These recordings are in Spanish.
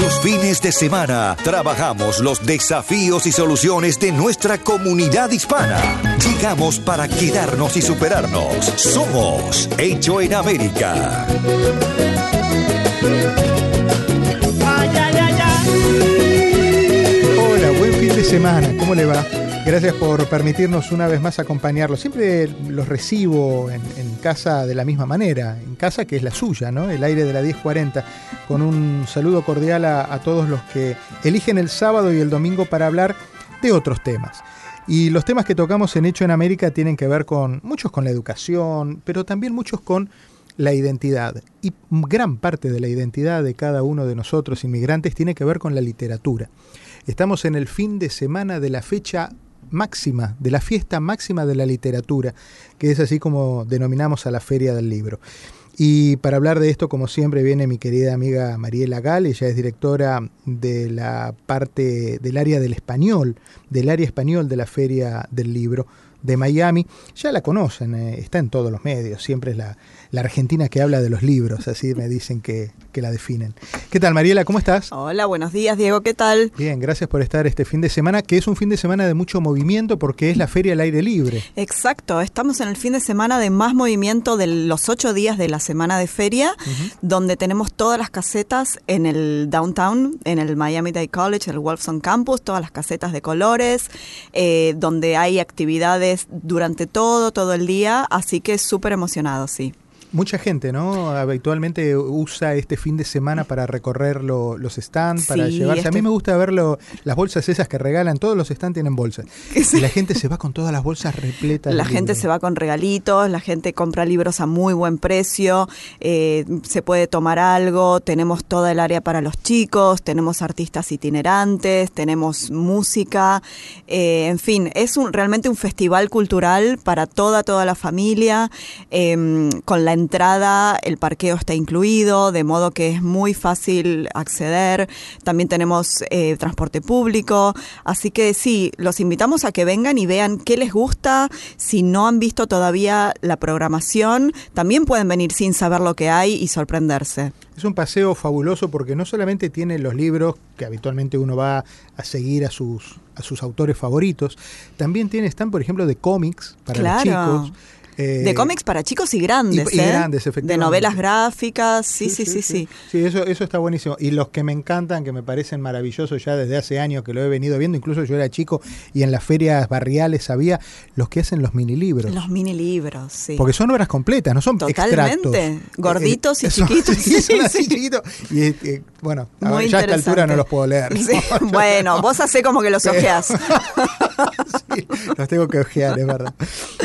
Los fines de semana trabajamos los desafíos y soluciones de nuestra comunidad hispana. Llegamos para quedarnos y superarnos. Somos Hecho en América. Hola, buen fin de semana, ¿cómo le va? Gracias por permitirnos una vez más acompañarlos. Siempre los recibo en, casa de la misma manera, en casa que es la suya, ¿no? El aire de la 1040, con un saludo cordial a todos los que eligen el sábado y el domingo para hablar de otros temas. Y los temas que tocamos en Hecho en América tienen que ver con muchos con la educación, pero también muchos con la identidad. Y gran parte de la identidad de cada uno de nosotros inmigrantes tiene que ver con la literatura. Estamos en el fin de semana de la fecha máxima, de la fiesta máxima de la literatura, que es así como denominamos a la Feria del Libro. Y para hablar de esto, como siempre, viene mi querida amiga Mariela Gal, ella es directora de la parte del área del español, del área español de la Feria del Libro de Miami. Ya la conocen, eh, está en todos los medios, siempre es la, la argentina que habla de los libros, así me dicen que, que, la definen. ¿Qué tal, Mariela? ¿Cómo estás? Hola, buenos días, Diego, ¿qué tal? Bien, gracias por estar este fin de semana, que es un fin de semana de mucho movimiento porque es la feria al aire libre. Exacto, estamos en el fin de semana de más movimiento de los ocho días de la semana de feria, uh -huh. donde tenemos todas las casetas en el downtown, en el Miami Dade College, el Wolfson Campus, todas las casetas de colores, eh, donde hay actividades durante todo, todo el día, así que súper emocionado, sí. Mucha gente, ¿no? Habitualmente usa este fin de semana para recorrer lo, los stands, para sí, llevarse. Este... A mí me gusta ver lo, las bolsas esas que regalan. Todos los stands tienen bolsas. Y la gente se va con todas las bolsas repletas. La gente libros. se va con regalitos, la gente compra libros a muy buen precio, eh, se puede tomar algo, tenemos toda el área para los chicos, tenemos artistas itinerantes, tenemos música, eh, en fin, es un, realmente un festival cultural para toda, toda la familia, eh, con la entrada, el parqueo está incluido, de modo que es muy fácil acceder. También tenemos eh, transporte público. Así que sí, los invitamos a que vengan y vean qué les gusta. Si no han visto todavía la programación, también pueden venir sin saber lo que hay y sorprenderse. Es un paseo fabuloso porque no solamente tiene los libros que habitualmente uno va a seguir a sus, a sus autores favoritos, también tiene, están por ejemplo de cómics para claro. los chicos. Eh, de cómics para chicos y grandes, y, y ¿eh? grandes, efectivamente. De novelas gráficas, sí, sí, sí, sí. Sí, sí eso, eso está buenísimo. Y los que me encantan, que me parecen maravillosos ya desde hace años que lo he venido viendo, incluso yo era chico y en las ferias barriales había los que hacen los mini libros. Los mini libros, sí. Porque son obras completas, no son Totalmente. extractos. gorditos y eh, chiquitos. Sí, son así chiquitos. Y eh, bueno, a ver, ya a esta altura no los puedo leer. Bueno, vos hacés como que los ojeás. Sí, los tengo que ojear, es verdad.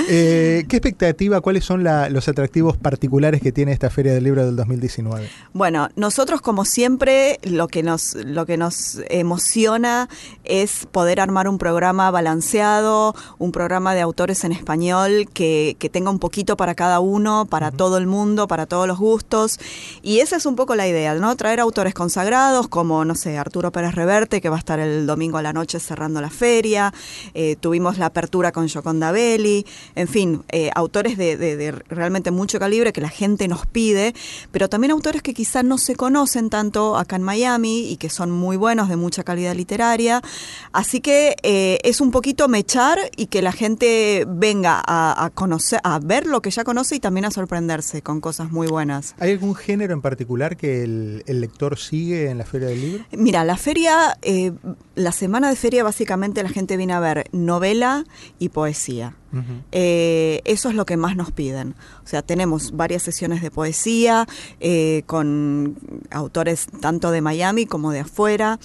Eh, ¿Qué expectativa, cuáles son la, los atractivos particulares que tiene esta Feria del Libro del 2019? Bueno, nosotros como siempre lo que nos, lo que nos emociona es poder armar un programa balanceado, un programa de autores en español que, que tenga un poquito para cada uno, para uh -huh. todo el mundo, para todos los gustos. Y esa es un poco la idea, ¿no? Traer autores consagrados como, no sé, Arturo Pérez Reverte, que va a estar el domingo a la noche cerrando la feria. Eh, tuvimos la apertura con Joconda Belli. En fin, eh, autores de, de, de, realmente mucho calibre que la gente nos pide, pero también autores que quizás no se conocen tanto acá en Miami y que son muy buenos, de mucha calidad literaria. Así que eh, es un poquito mechar y que la gente venga a, a, conocer, a ver lo que ya conoce y también a sorprenderse con cosas muy buenas. ¿Hay algún género en particular que el, el lector sigue en la Feria del Libro? Mira, la feria, eh, la semana de feria básicamente la gente viene a ver novela y poesía. Uh -huh. eh, eso es lo que más nos piden. O sea, tenemos varias sesiones de poesía eh, con autores tanto de Miami como de afuera.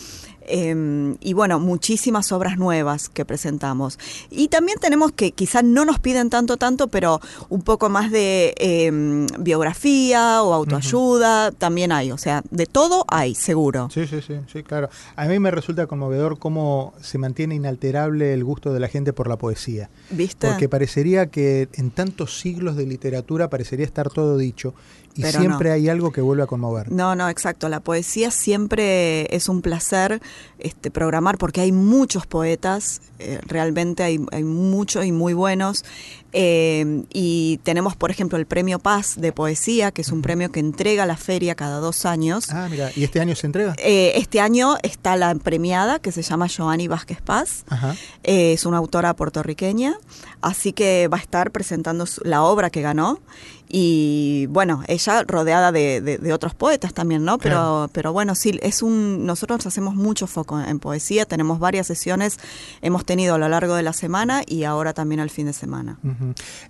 Em, y bueno, muchísimas obras nuevas que presentamos. Y también tenemos que quizás no nos piden tanto, tanto, pero un poco más de em, biografía o autoayuda, también hay. O sea, de todo hay, seguro. Sí, sí, sí, sí, claro. A mí me resulta conmovedor cómo se mantiene inalterable el gusto de la gente por la poesía. ¿Viste? Porque parecería que en tantos siglos de literatura parecería estar todo dicho y Pero siempre no. hay algo que vuelve a conmover. No, no, exacto. La poesía siempre es un placer este, programar porque hay muchos poetas, eh, realmente hay, hay muchos y muy buenos. Eh, y tenemos, por ejemplo, el Premio Paz de Poesía, que es un premio que entrega la feria cada dos años. Ah, mira, ¿y este año se entrega? Eh, este año está la premiada que se llama Joanny Vázquez Paz. Ajá. Eh, es una autora puertorriqueña, así que va a estar presentando su- la obra que ganó. Y bueno, ella rodeada de, de- de otros poetas también, ¿no? Pero, Claro. pero bueno, sí, es un. Nosotros hacemos mucho foco en poesía, tenemos varias sesiones, hemos tenido a lo largo de la semana y ahora también al fin de semana.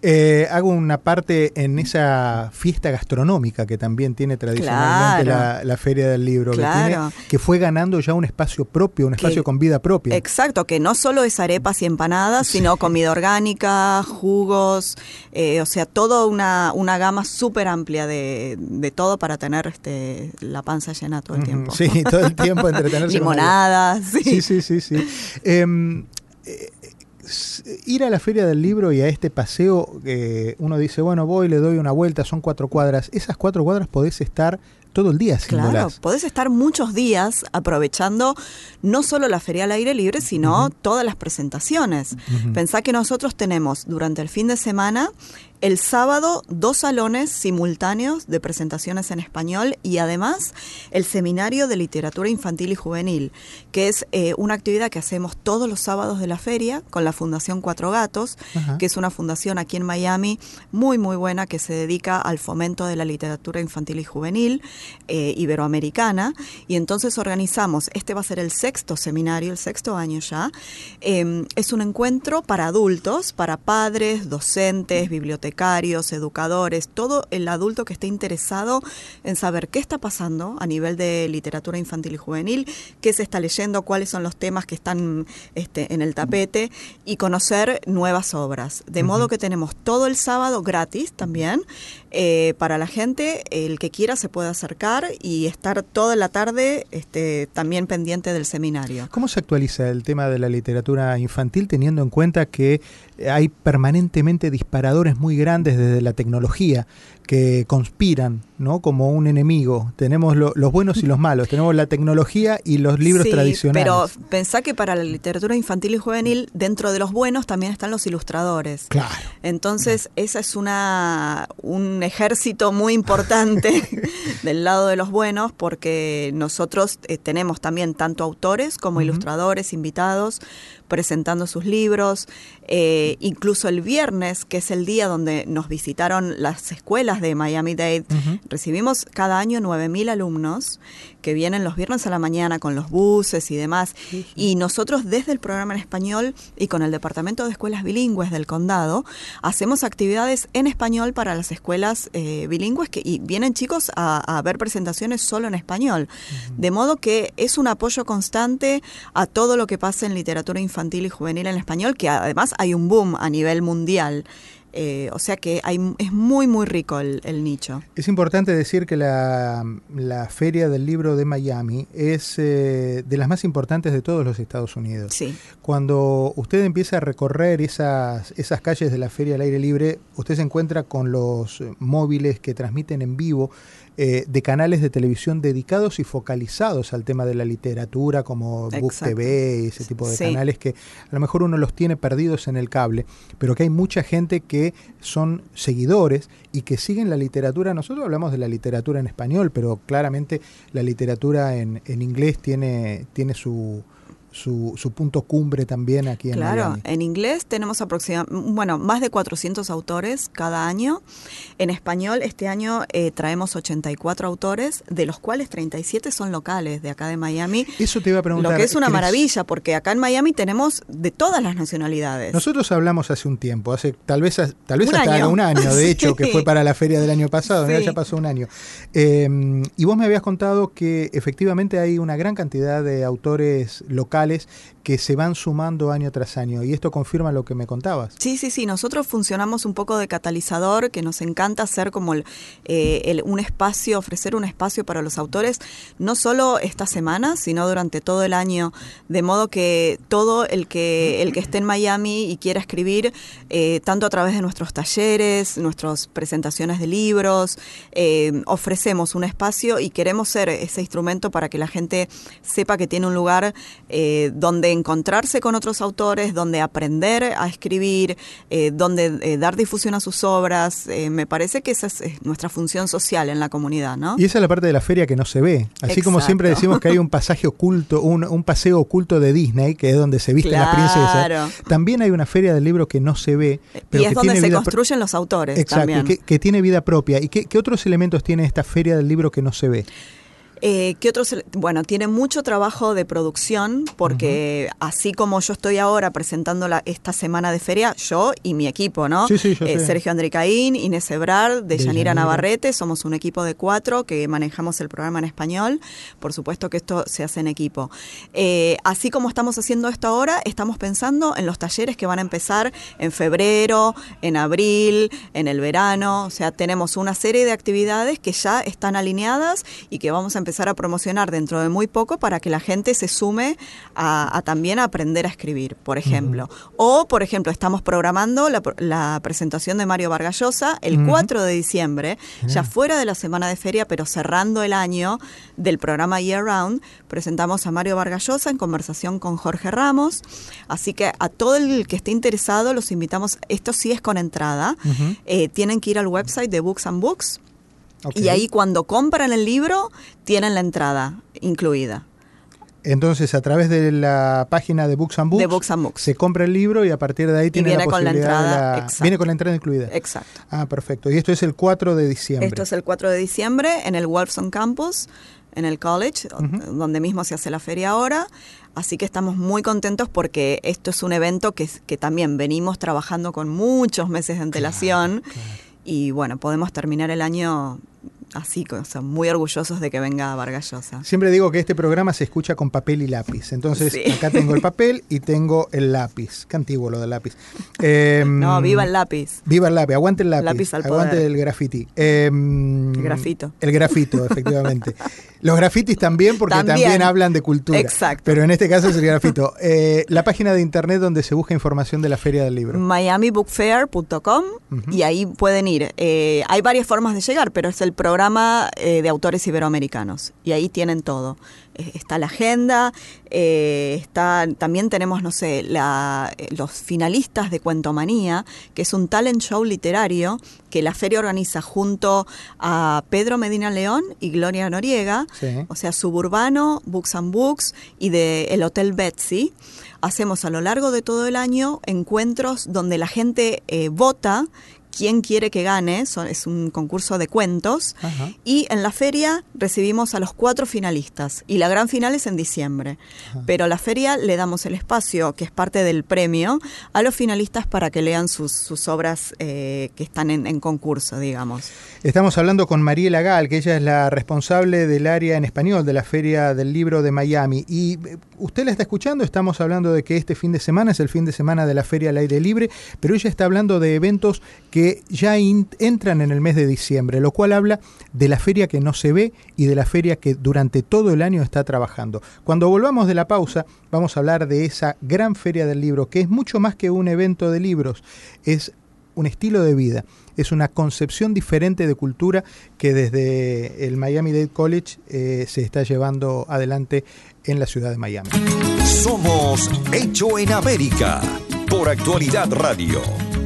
Eh, hago una parte en esa fiesta gastronómica que también tiene tradicionalmente Claro. la, la Feria del Libro, que, tiene- que fue ganando ya un espacio propio, un Que- espacio con vida propia. Exacto, que no solo es arepas y empanadas, sino comida orgánica, jugos, eh, o sea, toda una, una gama súper amplia de, de todo para tener este, la panza llena todo el tiempo. Sí, todo el tiempo entretenerse. Limonadas, sí. Sí, sí, sí, sí. Em, eh, ir a la feria del libro y a este paseo, eh, uno dice, bueno, voy, le doy una vuelta, son cuatro cuadras. Esas cuatro cuadras podés estar todo el día Claro, podés estar muchos días aprovechando no solo la feria al aire libre, sino todas las presentaciones. Ujú. Pensá que nosotros tenemos durante el fin de semana, el sábado, dos salones simultáneos de presentaciones en español y además el seminario de literatura infantil y juvenil, que es eh, una actividad que hacemos todos los sábados de la feria con la Fundación Cuatro Gatos, Ajá. que es una fundación aquí en Miami muy, muy buena que se dedica al fomento de la literatura infantil y juvenil eh, iberoamericana. Y entonces organizamos, este va a ser el sexto seminario, el sexto año ya. Eh, es un encuentro para adultos, para padres, docentes, bibliotecarios, educadores, todo el adulto que esté interesado en saber qué está pasando a nivel de literatura infantil y juvenil, qué se está leyendo, cuáles son los temas que están este, en el tapete y conocer nuevas obras. De modo que tenemos todo el sábado gratis también eh, para la gente, el que quiera se puede acercar y estar toda la tarde este, también pendiente del seminario. ¿Cómo se actualiza el tema de la literatura infantil teniendo en cuenta que hay permanentemente disparadores muy grandes desde la tecnología que conspiran, ¿no? Como un enemigo. Tenemos lo- los buenos y los malos. Tenemos la tecnología y los libros Sí, tradicionales. Pero pensá que para la literatura infantil y juvenil, dentro de los buenos también están los ilustradores. Claro. Entonces, esa es una un ejército muy importante del lado de los buenos, porque nosotros eh, tenemos también tanto autores como ilustradores invitados presentando sus libros. Eh, incluso el viernes, que es el día donde nos visitaron las escuelas de Miami-Dade, recibimos cada año 9.000 alumnos que vienen los viernes a la mañana con los buses y demás. Y nosotros desde el programa en español y con el Departamento de Escuelas Bilingües del Condado hacemos actividades en español para las escuelas eh, bilingües que, y vienen chicos a, a ver presentaciones solo en español. De modo que es un apoyo constante a todo lo que pasa en literatura infantil y juvenil en español, que además hay un boom a nivel mundial. Eh, o sea que hay, es muy, muy rico el, el nicho. Es importante decir que la, la Feria del Libro de Miami es eh, de las más importantes de todos los Estados Unidos. Sí. Cuando usted empieza a recorrer esas, esas calles de la Feria al Aire Libre, usted se encuentra con los móviles que transmiten en vivo eh, de canales de televisión dedicados y focalizados al tema de la literatura, como Book. TV y ese tipo de Sí. canales que a lo mejor uno los tiene perdidos en el cable, pero que hay mucha gente que son seguidores y que siguen la literatura. Nosotros hablamos de la literatura en español, pero claramente la literatura en, en inglés tiene, tiene su, su, su punto cumbre también aquí en Claro, Miami. en inglés tenemos aproximadamente, bueno, más de 400 autores cada año. En español, este año eh, traemos 84 autores, de los cuales 37 son locales de acá de Miami. Eso te iba a preguntar. Lo que es una ¿crees- maravilla, porque acá en Miami tenemos de todas las nacionalidades. Nosotros hablamos hace un tiempo, hace tal vez tal vez Un hasta año. un año, de hecho, que fue para la feria del año pasado, ya pasó un año. Eh, y vos me habías contado que efectivamente hay una gran cantidad de autores locales que se van sumando año tras año, y esto confirma lo que me contabas. Sí, sí, sí. Nosotros funcionamos un poco de catalizador, que nos encanta hacer como eh, un espacio, ofrecer un espacio para los autores, no solo esta semana, sino durante todo el año, de modo que todo el que el que esté en Miami y quiera escribir, eh, tanto a través de nuestros talleres, nuestras presentaciones de libros, eh, ofrecemos un espacio y queremos ser ese instrumento para que la gente sepa que tiene un lugar eh, donde encontrarse con otros autores, donde aprender a escribir, eh, donde eh, dar difusión a sus obras. Me parece que esa es, es nuestra función social en la comunidad, ¿no? Y esa es la parte de la feria que no se ve. Así como siempre decimos que hay un pasaje oculto, un, un paseo oculto de Disney, que es donde se visten las Claro. princesas. También hay una feria del libro que no se ve. Pero y es que donde tiene se construyen los autores Exacto, también. que, que tiene vida propia. ¿Y qué, qué otros elementos tiene esta feria del libro que no se ve? Eh, ¿Qué otros? Bueno, tiene mucho trabajo de producción porque así como yo estoy ahora presentando la, esta semana de feria, yo y mi equipo, ¿no? Sí, sí, yo Eh. Sergio Andricaín, Inés Ebrard, De de. Navarrete, somos un equipo de cuatro que manejamos el programa en español. Por supuesto que esto se hace en equipo. Eh, así como estamos haciendo esto ahora, estamos pensando en los talleres que van a empezar en febrero, en abril, en el verano. O sea, tenemos una serie de actividades que ya están alineadas y que vamos a empezar a promocionar dentro de muy poco para que la gente se sume a, a también aprender a escribir, por ejemplo. O, por ejemplo, estamos programando la, la presentación de Mario Vargallosa el Ujú. 4 de diciembre, ya fuera de la semana de feria, pero cerrando el año del programa Year Round, presentamos a Mario Vargallosa en conversación con Jorge Ramos. Así que a todo el que esté interesado los invitamos, esto sí es con entrada. Eh, tienen que ir al website de Books and Books. Y ahí cuando compran el libro, tienen la entrada incluida. Entonces, a través de la página de Books and Books, De Books and Books. se compra el libro y a partir de ahí tiene viene la con la posibilidad de entrada, la- exacto. Viene con la entrada incluida. Exacto. Ah, perfecto. Y esto es el 4 de diciembre. Esto es el 4 de diciembre en el Wolfson Campus, en el college, donde mismo se hace la feria ahora. Así que estamos muy contentos porque esto es un evento que, que también venimos trabajando con muchos meses de antelación. Y bueno, podemos terminar el año así, o sea, muy orgullosos de que venga Vargas Llosa. Siempre digo que este programa se escucha con papel y lápiz. Entonces, Sí. acá tengo el papel y tengo el lápiz. Qué antiguo lo del lápiz. Em, No, viva el lápiz. Viva el lápiz, aguante el lápiz, Lápiz al aguante poder. el graffiti. Em, El grafito. El grafito, efectivamente. Los grafitis también, porque también, También. hablan de cultura. Exacto. Pero en este caso es el grafito. Eh, la página de internet donde se busca información de la Feria del Libro. miamibookfair.com y ahí pueden ir. Eh, hay varias formas de llegar, pero es el programa eh, de autores iberoamericanos y ahí tienen todo. Eh, está la agenda, eh, está también tenemos, no sé, la, los finalistas de Cuentomanía, que es un talent show literario que la feria organiza junto a Pedro Medina León y Gloria Noriega, Sí. o sea, Suburbano, Books and Books y de el Hotel Betsy. Hacemos a lo largo de todo el año encuentros donde la gente eh, vota quién quiere que gane, son- es un concurso de cuentos, Ajá. y en la feria recibimos a los cuatro finalistas, y la gran final es en diciembre. Pero la feria le damos el espacio, que es parte del premio, a los finalistas para que lean sus, sus obras eh, que están en, en concurso, digamos. Estamos hablando con Mariela Gal, que ella es la responsable del área en español de la Feria del Libro de Miami. Y eh, usted la está escuchando, estamos hablando de que este fin de semana es el fin de semana de la Feria al Aire Libre, pero ella está hablando de eventos que ya entran en el mes de diciembre, lo cual habla de la feria que no se ve y de la feria que durante todo el año está trabajando. Cuando volvamos de la pausa, vamos a hablar de esa gran Feria del Libro, que es mucho más que un evento de libros, es un estilo de vida, es una concepción diferente de cultura que desde el Miami Dade College eh, se está llevando adelante en la ciudad de Miami. Somos Hecho en América por Actualidad Radio.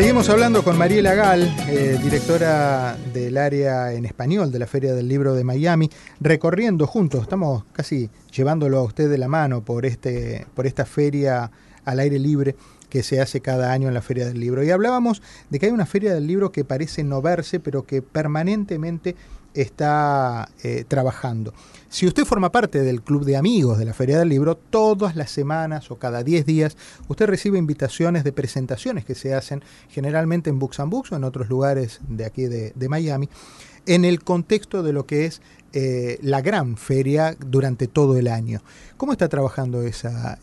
Seguimos hablando con Mariela Gal, eh, directora del área en español de la Feria del Libro de Miami, recorriendo juntos, estamos casi llevándolo a usted de la mano por, este, por esta feria al aire libre que se hace cada año en la Feria del Libro. Y hablábamos de que hay una Feria del Libro que parece no verse, pero que permanentemente está eh, trabajando. Si usted forma parte del club de amigos de la Feria del Libro, todas las semanas o cada 10 días usted recibe invitaciones de presentaciones que se hacen generalmente en Books and Books o en otros lugares de aquí de, Miami, en el contexto de lo que es eh, la gran feria durante todo el año. ¿Cómo está trabajando e,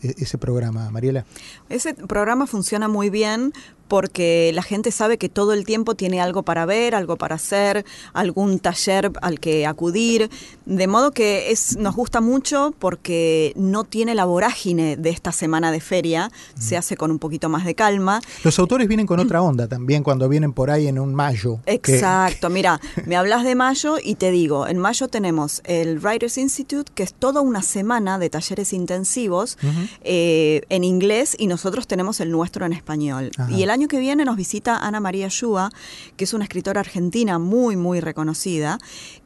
ese programa, Mariela? Ese programa funciona muy bien porque la gente sabe que todo el tiempo tiene algo para ver, algo para hacer, algún taller al que acudir, de modo que es nos gusta mucho porque no tiene la vorágine de esta semana de feria, se hace con un poquito más de calma. Los autores vienen con otra onda también cuando vienen por ahí en un mayo. Exacto, mira, me hablas de mayo y te digo, en mayo tenemos el Writers Institute, que es toda una semana de talleres intensivos eh, en inglés y nosotros tenemos el nuestro en español. Y el año que viene nos visita Ana María Shua, que es una escritora argentina muy, muy reconocida,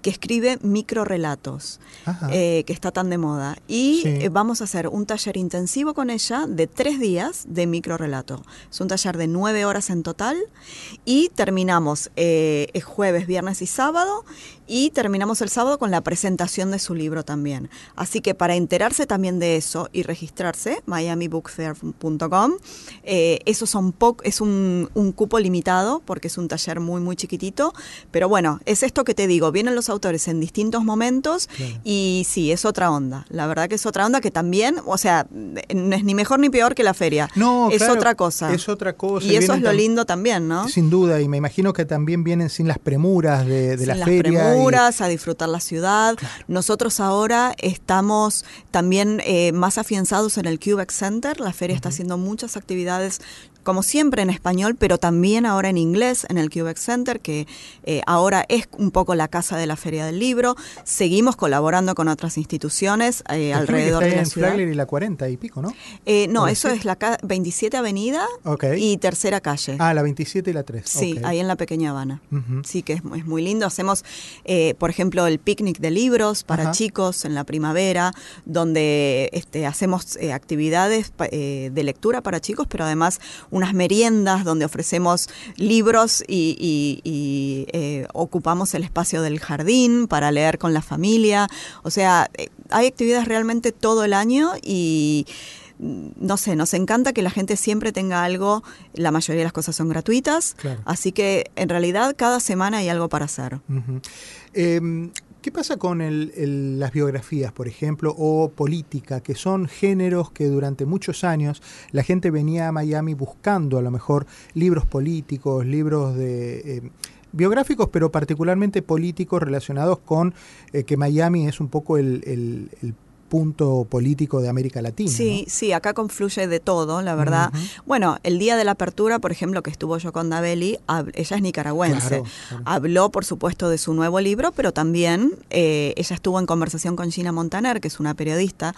que escribe microrelatos, eh, que está tan de moda. Y eh, vamos a hacer un taller intensivo con ella de tres días de microrelato. Es un taller de nueve horas en total y terminamos eh, jueves, viernes y sábado y terminamos el sábado con la presentación de su libro también. Así que para enterarse también de eso y registrarse, miamibookfair.com, eh, eso son es un, cupo limitado porque es un taller muy, muy chiquitito. Pero bueno, es esto que te digo, vienen los autores en distintos momentos y sí, es otra onda. La verdad que es otra onda que también, o sea, no es ni mejor ni peor que la feria. No, es otra cosa. Es otra cosa. Y, eso es lo lindo también, ¿no? Sin duda, y me imagino que también vienen sin las premuras de, de la feria a disfrutar la ciudad. Nosotros ahora estamos también eh, más afianzados en el Cubex Center. La feria está haciendo muchas actividades como siempre en español, pero también ahora en inglés en el Cubex Center, que eh, ahora es un poco la casa de la Feria del Libro. Seguimos colaborando con otras instituciones eh, alrededor de la ciudad. y la 40 y pico, ¿no? Eh, no, eso es la 27 Avenida y Tercera Calle. Ah, la 27 y la 3. Sí, ahí en la Pequeña Habana. Sí, que es, es, muy lindo. Hacemos, por ejemplo, el picnic de libros para chicos en la primavera, donde este, hacemos actividades de lectura para chicos, pero además unas meriendas donde ofrecemos libros y, eh, ocupamos el espacio del jardín para leer con la familia. O sea, eh, hay actividades realmente todo el año y mm, no sé, nos encanta que la gente siempre tenga algo, la mayoría de las cosas son gratuitas, así que en realidad cada semana hay algo para hacer. ¿Qué pasa con las biografías, por ejemplo, o política, que son géneros que durante muchos años la gente venía a Miami buscando a lo mejor libros políticos, libros de... Eh, biográficos, pero particularmente políticos relacionados con eh, que Miami es un poco el, el punto político de América Latina. Sí, sí, acá confluye de todo, la verdad. Bueno, el día de la apertura, por ejemplo, que estuvo yo con Dabeli, ella es nicaragüense. Habló, por supuesto, de su nuevo libro, pero también eh, ella estuvo en conversación con Gina Montaner, que es una periodista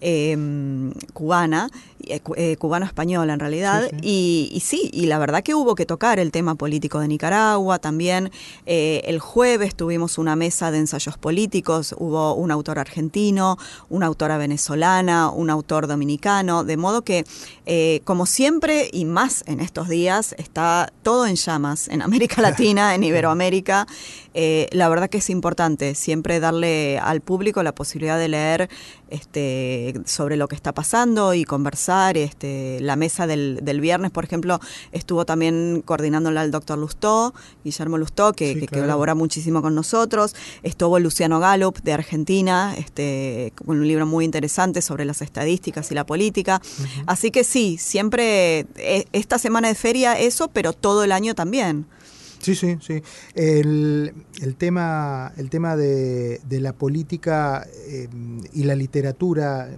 em, cubana, eh, eh, cubano-española en realidad, Y, sí, y la verdad que hubo que tocar el tema político de Nicaragua. También el jueves tuvimos una mesa de ensayos políticos, hubo un autor argentino, una autora venezolana, un autor dominicano, de modo que, eh, como siempre y más en estos días, está todo en llamas en América Latina, en Iberoamérica. Eh, la verdad que es importante siempre darle al público la posibilidad de leer este, sobre lo que está pasando y conversar. Este, la mesa del, viernes, por ejemplo, estuvo también coordinándola el doctor Lustó, Guillermo Lustó, que, colabora muchísimo con nosotros. Estuvo Luciano Gallup de Argentina, este, con un libro muy interesante sobre las estadísticas y la política. Así que sí, siempre eh, esta semana de feria eso, pero todo el año también. Sí, sí, sí. El, tema, el tema de, la política eh, y la literatura,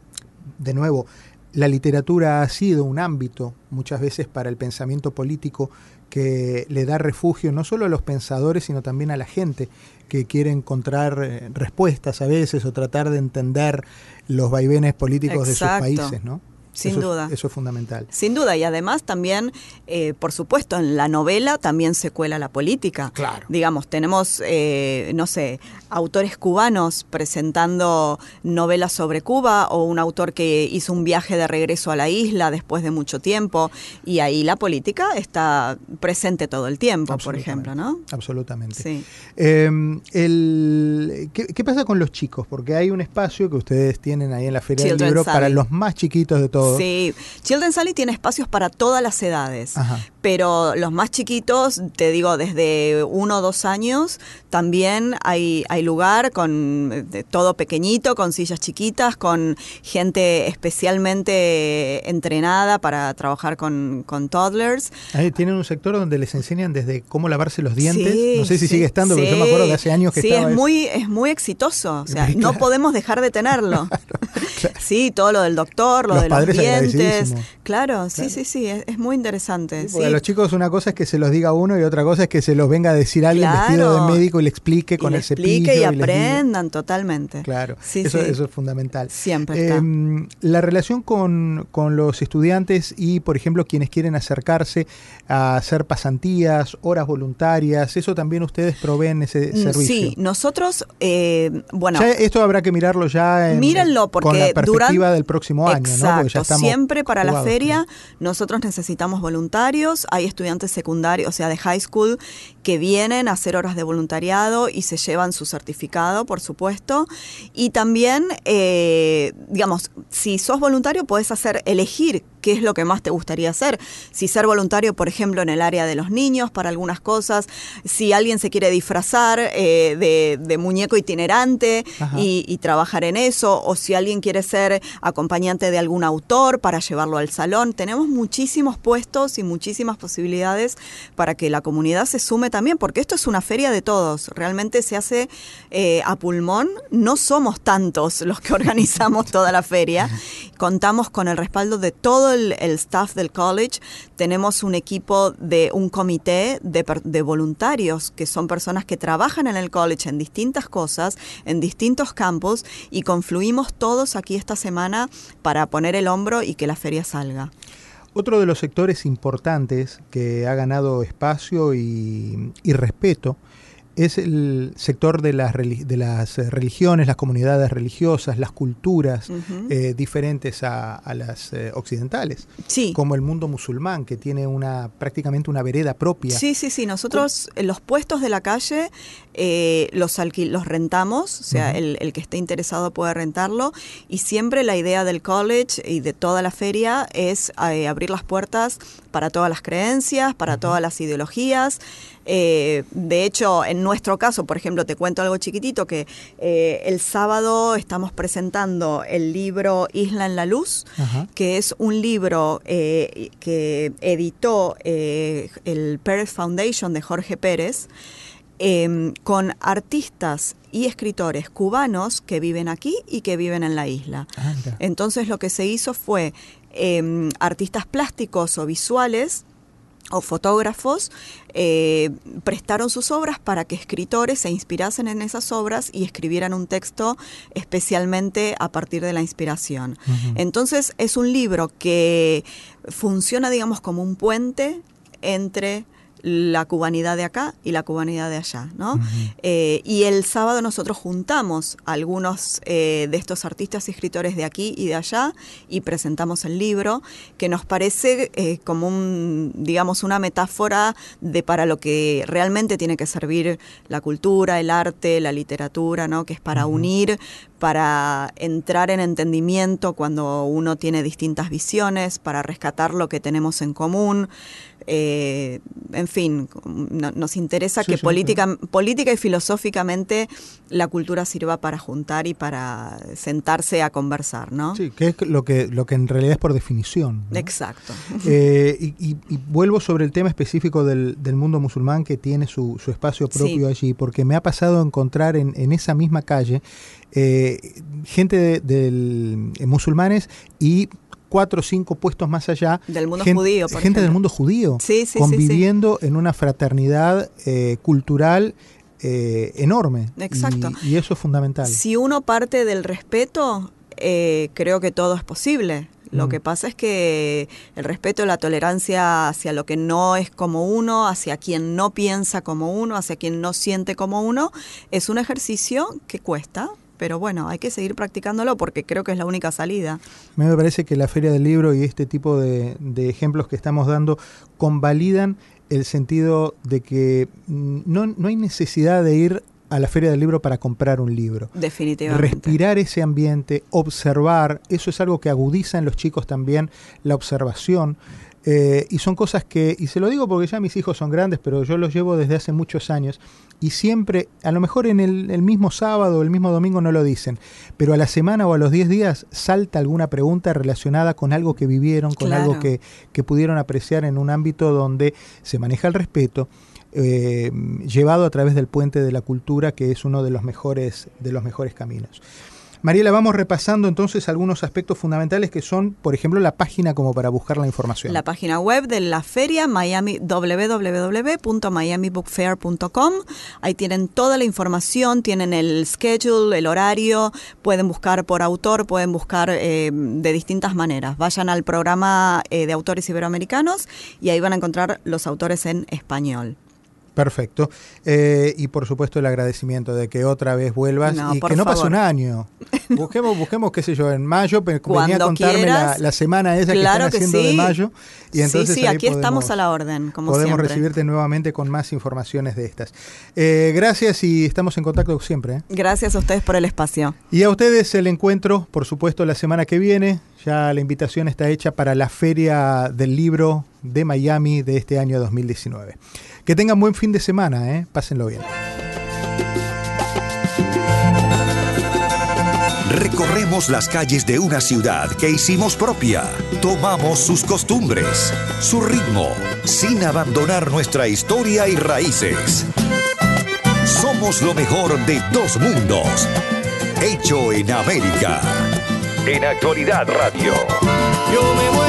de nuevo, la literatura ha sido un ámbito muchas veces para el pensamiento político que le da refugio no solo a los pensadores, sino también a la gente que quiere encontrar eh, respuestas a veces o tratar de entender los vaivenes políticos de sus países, ¿no? Sin Eso es- duda. eso es fundamental. Sin duda, y además también, eh, por supuesto, en la novela también se cuela la política. Claro. Digamos, tenemos, eh, no sé, autores cubanos presentando novelas sobre Cuba o un autor que hizo un viaje de regreso a la isla después de mucho tiempo y ahí la política está presente todo el tiempo, por ejemplo, ¿no? Absolutamente. Sí. Eh, el, ¿qué, qué pasa con los chicos? Porque hay un espacio que ustedes tienen ahí en la Feria del Libro para los más chiquitos de todos. Sí, Children's Alley tiene espacios para todas las edades, Ajá. Pero los más chiquitos, te digo, desde uno o dos años, también hay, hay lugar con eh, de todo pequeñito, con sillas chiquitas, con gente especialmente entrenada para trabajar con, con toddlers. Ahí tienen un sector donde les enseñan desde cómo lavarse los dientes. Sí, no sé si sí, sigue estando, pero yo me acuerdo que hace años que sí, estaba es eso. muy, es muy exitoso. O sea, Claro. no podemos dejar de tenerlo. Sí, todo lo del doctor, lo Los de los dientes. Claro, sí, sí, sí, es, es muy interesante. Sí, los chicos una cosa es que se los diga uno y otra cosa es que se los venga a decir alguien Claro. vestido de médico y le explique y con le el cepillo. explique y les diga- aprendan totalmente. Claro, Sí, eso, sí. eso es fundamental. Siempre está. Eh, la relación con, con los estudiantes y, por ejemplo, quienes quieren acercarse a hacer pasantías, horas voluntarias, eso también ustedes proveen ese Mm, servicio. Sí, nosotros, eh, bueno, Ya esto habrá que mirarlo ya en- Mírenlo porque con la perspectiva durante- del próximo año, ¿no? Exacto. Porque ya estamos Siempre para la feria nosotros necesitamos voluntarios. Hay estudiantes secundarios, o sea, de high school, que vienen a hacer horas de voluntariado y se llevan su certificado, por supuesto. Y también, eh, digamos, si sos voluntario, puedes hacer, elegir qué es lo que más te gustaría hacer. Si ser voluntario, por ejemplo, en el área de los niños para algunas cosas, si alguien se quiere disfrazar eh, de, de muñeco itinerante y, y trabajar en eso, o si alguien quiere ser acompañante de algún autor para llevarlo al salón. Tenemos muchísimos puestos y muchísimas posibilidades para que la comunidad se sume también, porque esto es una feria de todos. Realmente se hace eh, a pulmón. No somos tantos los que organizamos toda la feria. Contamos con el respaldo de el, staff del college. Tenemos un equipo de un comité de, voluntarios que son personas que trabajan en el college en distintas cosas, en distintos campos y confluimos todos aquí esta semana para poner el hombro y que la feria salga. Otro de los sectores importantes que ha ganado espacio y respeto es el sector de las, de las religiones, las comunidades religiosas, las culturas eh, diferentes a, a las eh, occidentales, Sí. como el mundo musulmán, que tiene una prácticamente una vereda propia. Sí, sí, sí. Nosotros eh, los puestos de la calle eh, los, alquil- los rentamos, o sea, el, el que esté interesado puede rentarlo. Y siempre la idea del college y de toda la feria es abrir las puertas para todas las creencias, para todas las ideologías. Eh, de hecho, en nuestro caso, por ejemplo, te cuento algo chiquitito, que eh, el sábado estamos presentando el libro Isla en la Luz, Ajá. que es un libro eh, que editó el Pérez Foundation de Jorge Pérez, eh, con artistas y escritores cubanos que viven aquí y que viven en la isla. Entonces lo que se hizo fue eh, artistas plásticos o visuales o fotógrafos eh, prestaron sus obras para que escritores se inspirasen en esas obras y escribieran un texto especialmente a partir de la inspiración. Entonces es un libro que funciona, digamos, como un puente entre la cubanidad de acá y la cubanidad de allá, ¿no? Eh, y el sábado nosotros juntamos a algunos eh, de estos artistas y escritores de aquí y de allá y presentamos el libro, que nos parece eh, como un, digamos, una metáfora de para lo que realmente tiene que servir la cultura, el arte, la literatura, ¿no? Que es para unir, para entrar en entendimiento cuando uno tiene distintas visiones, para rescatar lo que tenemos en común. Eh, en fin, no- nos interesa Sí, que sí, política, política y filosóficamente la cultura sirva para juntar y para sentarse a conversar, ¿no? Sí, que es lo que, lo que en realidad es por definición. ¿no? Exacto. Eh, y, y- y vuelvo sobre el tema específico del, del mundo musulmán que tiene su, su espacio propio allí, porque me ha pasado a encontrar en, en esa misma calle eh, gente de- musulmanes y cuatro o cinco puestos más allá. Del mundo gen- judío, por Gente del mundo judío. Sí, sí, conviviendo en una fraternidad eh, cultural eh, enorme. Exacto. Y, y eso es fundamental. Si uno parte del respeto, eh, creo que todo es posible. Lo Mm. que pasa es que el respeto la tolerancia hacia lo que no es como uno, hacia quien no piensa como uno, hacia quien no siente como uno, es un ejercicio que cuesta. Pero bueno, hay que seguir practicándolo porque creo que es la única salida. A mí me parece que la Feria del Libro y este tipo de, de ejemplos que estamos dando convalidan el sentido de que mm, no, no hay necesidad de ir a la Feria del Libro para comprar un libro. Definitivamente. Respirar ese ambiente, observar, eso es algo que agudiza en los chicos también la observación. Eh, y son cosas que, y se lo digo porque ya mis hijos son grandes, pero yo los llevo desde hace muchos años y siempre, a lo mejor en el, el mismo sábado o el mismo domingo no lo dicen, pero a la semana o a los 10 días salta alguna pregunta relacionada con algo que vivieron, con Claro. algo que, que pudieron apreciar en un ámbito donde se maneja el respeto, eh, llevado a través del puente de la cultura, que es uno de los mejores, de los mejores caminos. Mariela, vamos repasando entonces algunos aspectos fundamentales que son, por ejemplo, la página como para buscar la información. La página web de la feria, Miami, www.miamibookfair.com. Ahí tienen toda la información, tienen el schedule, el horario, pueden buscar por autor, pueden buscar eh, de distintas maneras. Vayan al programa eh, de autores iberoamericanos y ahí van a encontrar los autores en español. Perfecto. Eh, y por supuesto el agradecimiento de que otra vez vuelvas No, y que no pase un año. Busquemos, busquemos, qué sé yo, en mayo, pero venía a contarme la, la semana esa Claro que están que haciendo de mayo. Y entonces sí, sí, aquí estamos a la orden, como podemos siempre. recibirte nuevamente con más informaciones de estas. Eh, gracias y estamos en contacto siempre. ¿eh? Gracias a ustedes por el espacio. Y a ustedes el encuentro, por supuesto, la semana que viene. Ya la invitación está hecha para la Feria del Libro de Miami de este año 2019. Que tengan buen fin de semana, ¿eh? pásenlo bien. Recorremos las calles de una ciudad que hicimos propia. Tomamos sus costumbres, su ritmo, sin abandonar nuestra historia y raíces. Somos lo mejor de dos mundos. Hecho en América. En Actualidad Radio. Yo me muero